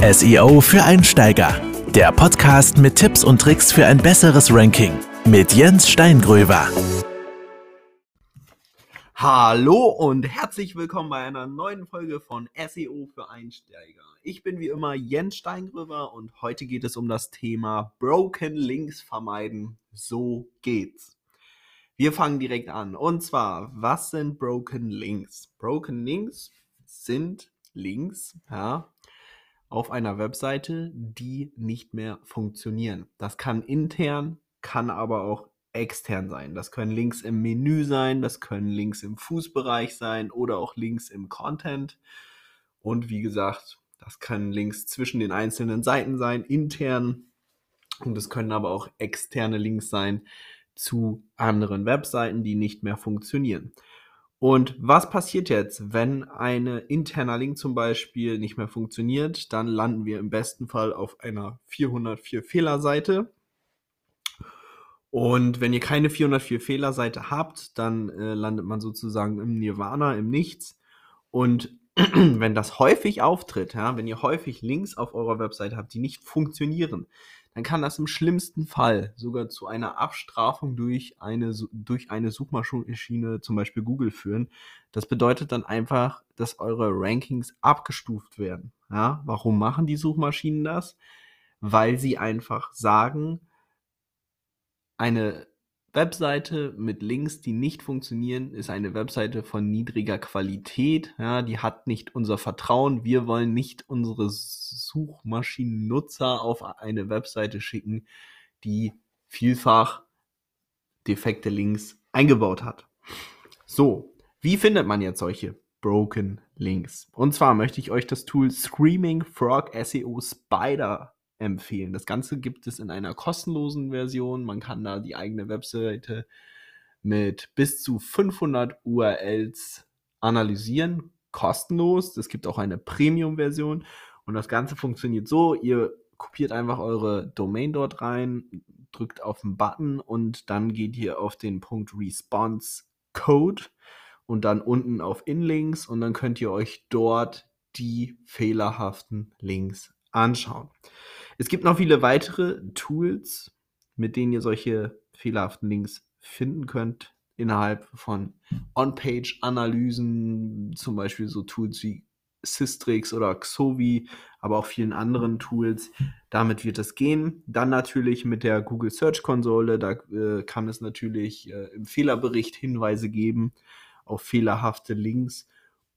SEO für Einsteiger. Der Podcast mit Tipps und Tricks für ein besseres Ranking mit Jens Steingröber. Hallo und herzlich willkommen bei einer neuen Folge von SEO für Einsteiger. Ich bin wie immer Jens Steingröber und heute geht es um das Thema Broken Links vermeiden. So geht's. Wir fangen direkt an. Und zwar, was sind Broken Links? Broken Links sind Links, ja, auf einer Webseite, die nicht mehr funktionieren. Das kann intern, kann aber auch extern sein. Das können Links im Menü sein, das können Links im Fußbereich sein oder auch Links im Content. Und wie gesagt, das können Links zwischen den einzelnen Seiten sein, intern. Und es können aber auch externe Links sein zu anderen Webseiten, die nicht mehr funktionieren. Und was passiert jetzt, wenn ein interner Link zum Beispiel nicht mehr funktioniert? Dann landen wir im besten Fall auf einer 404 Fehlerseite. Und wenn ihr keine 404 Fehlerseite habt, dann äh, landet man sozusagen im Nirvana, im Nichts. Und wenn das häufig auftritt, ja, wenn ihr häufig Links auf eurer Webseite habt, die nicht funktionieren, dann kann das im schlimmsten Fall sogar zu einer Abstrafung durch eine, durch eine Suchmaschine, zum Beispiel Google, führen. Das bedeutet dann einfach, dass eure Rankings abgestuft werden. Ja, warum machen die Suchmaschinen das? Weil sie einfach sagen, eine Webseite mit Links, die nicht funktionieren, ist eine Webseite von niedriger Qualität. Ja, die hat nicht unser Vertrauen. Wir wollen nicht unsere Suchmaschinennutzer auf eine Webseite schicken, die vielfach defekte Links eingebaut hat. So, wie findet man jetzt solche Broken Links? Und zwar möchte ich euch das Tool Screaming Frog SEO Spider empfehlen. Das Ganze gibt es in einer kostenlosen Version. Man kann da die eigene Webseite mit bis zu 500 URLs analysieren, kostenlos. Es gibt auch eine Premium-Version und das Ganze funktioniert so, ihr kopiert einfach eure Domain dort rein, drückt auf den Button und dann geht ihr auf den Punkt Response Code und dann unten auf Inlinks und dann könnt ihr euch dort die fehlerhaften Links anschauen. Es gibt noch viele weitere Tools, mit denen ihr solche fehlerhaften Links finden könnt innerhalb von On-Page-Analysen, zum Beispiel so Tools wie Systrix oder Xovi, aber auch vielen anderen Tools. Damit wird es gehen. Dann natürlich mit der Google Search Konsole, da äh, kann es natürlich äh, im Fehlerbericht Hinweise geben auf fehlerhafte Links.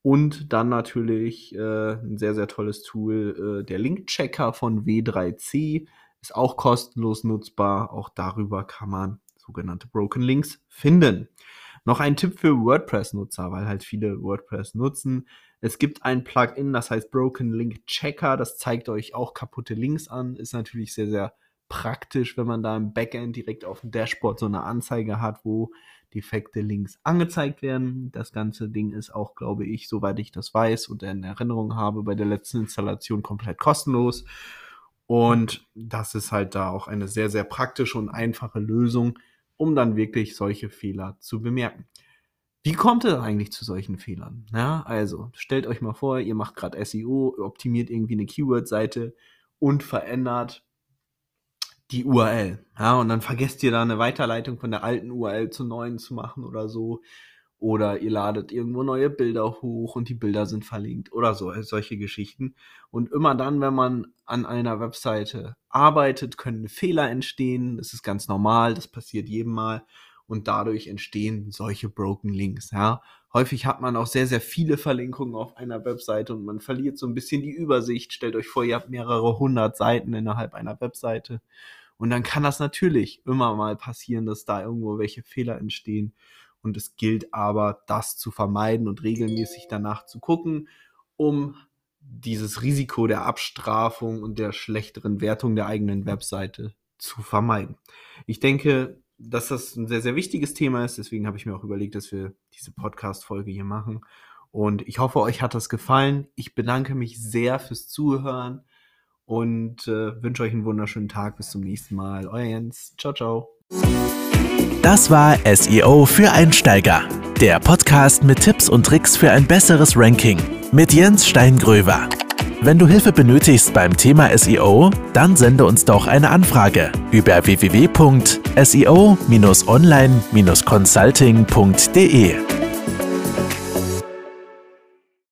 Und dann natürlich äh, ein sehr, sehr tolles Tool, äh, der Link-Checker von W3C, ist auch kostenlos nutzbar. Auch darüber kann man sogenannte Broken Links finden. Noch ein Tipp für WordPress-Nutzer, weil halt viele WordPress nutzen. Es gibt ein Plugin, das heißt Broken Link Checker. Das zeigt euch auch kaputte Links an. Ist natürlich sehr, sehr praktisch, wenn man da im Backend direkt auf dem Dashboard so eine Anzeige hat, wo defekte Links angezeigt werden. Das ganze Ding ist auch, glaube ich, soweit ich das weiß und in Erinnerung habe, bei der letzten Installation komplett kostenlos. Und das ist halt da auch eine sehr, sehr praktische und einfache Lösung, um dann wirklich solche Fehler zu bemerken. Wie kommt es eigentlich zu solchen Fehlern? Ja, also stellt euch mal vor, ihr macht gerade SEO, optimiert irgendwie eine Keyword-Seite und verändert die URL. Ja, und dann vergesst ihr da eine Weiterleitung von der alten URL zur neuen zu machen oder so. Oder ihr ladet irgendwo neue Bilder hoch und die Bilder sind verlinkt oder so, solche Geschichten. Und immer dann, wenn man an einer Webseite arbeitet, können Fehler entstehen. Das ist ganz normal, das passiert jedem Mal. Und dadurch entstehen solche Broken Links. Ja. Häufig hat man auch sehr, sehr viele Verlinkungen auf einer Webseite und man verliert so ein bisschen die Übersicht. Stellt euch vor, ihr habt mehrere hundert Seiten innerhalb einer Webseite und dann kann das natürlich immer mal passieren, dass da irgendwo welche Fehler entstehen. Und es gilt aber, das zu vermeiden und regelmäßig danach zu gucken, um dieses Risiko der Abstrafung und der schlechteren Wertung der eigenen Webseite zu vermeiden. Ich denke, dass das ein sehr, sehr wichtiges Thema ist. Deswegen habe ich mir auch überlegt, dass wir diese Podcast-Folge hier machen. Und ich hoffe, euch hat das gefallen. Ich bedanke mich sehr fürs Zuhören und äh, wünsche euch einen wunderschönen Tag. Bis zum nächsten Mal. Euer Jens. Ciao, ciao. Das war SEO für Einsteiger. Der Podcast mit Tipps und Tricks für ein besseres Ranking mit Jens Steingröver. Wenn du Hilfe benötigst beim Thema SEO, dann sende uns doch eine Anfrage über www.seo-online-consulting.de.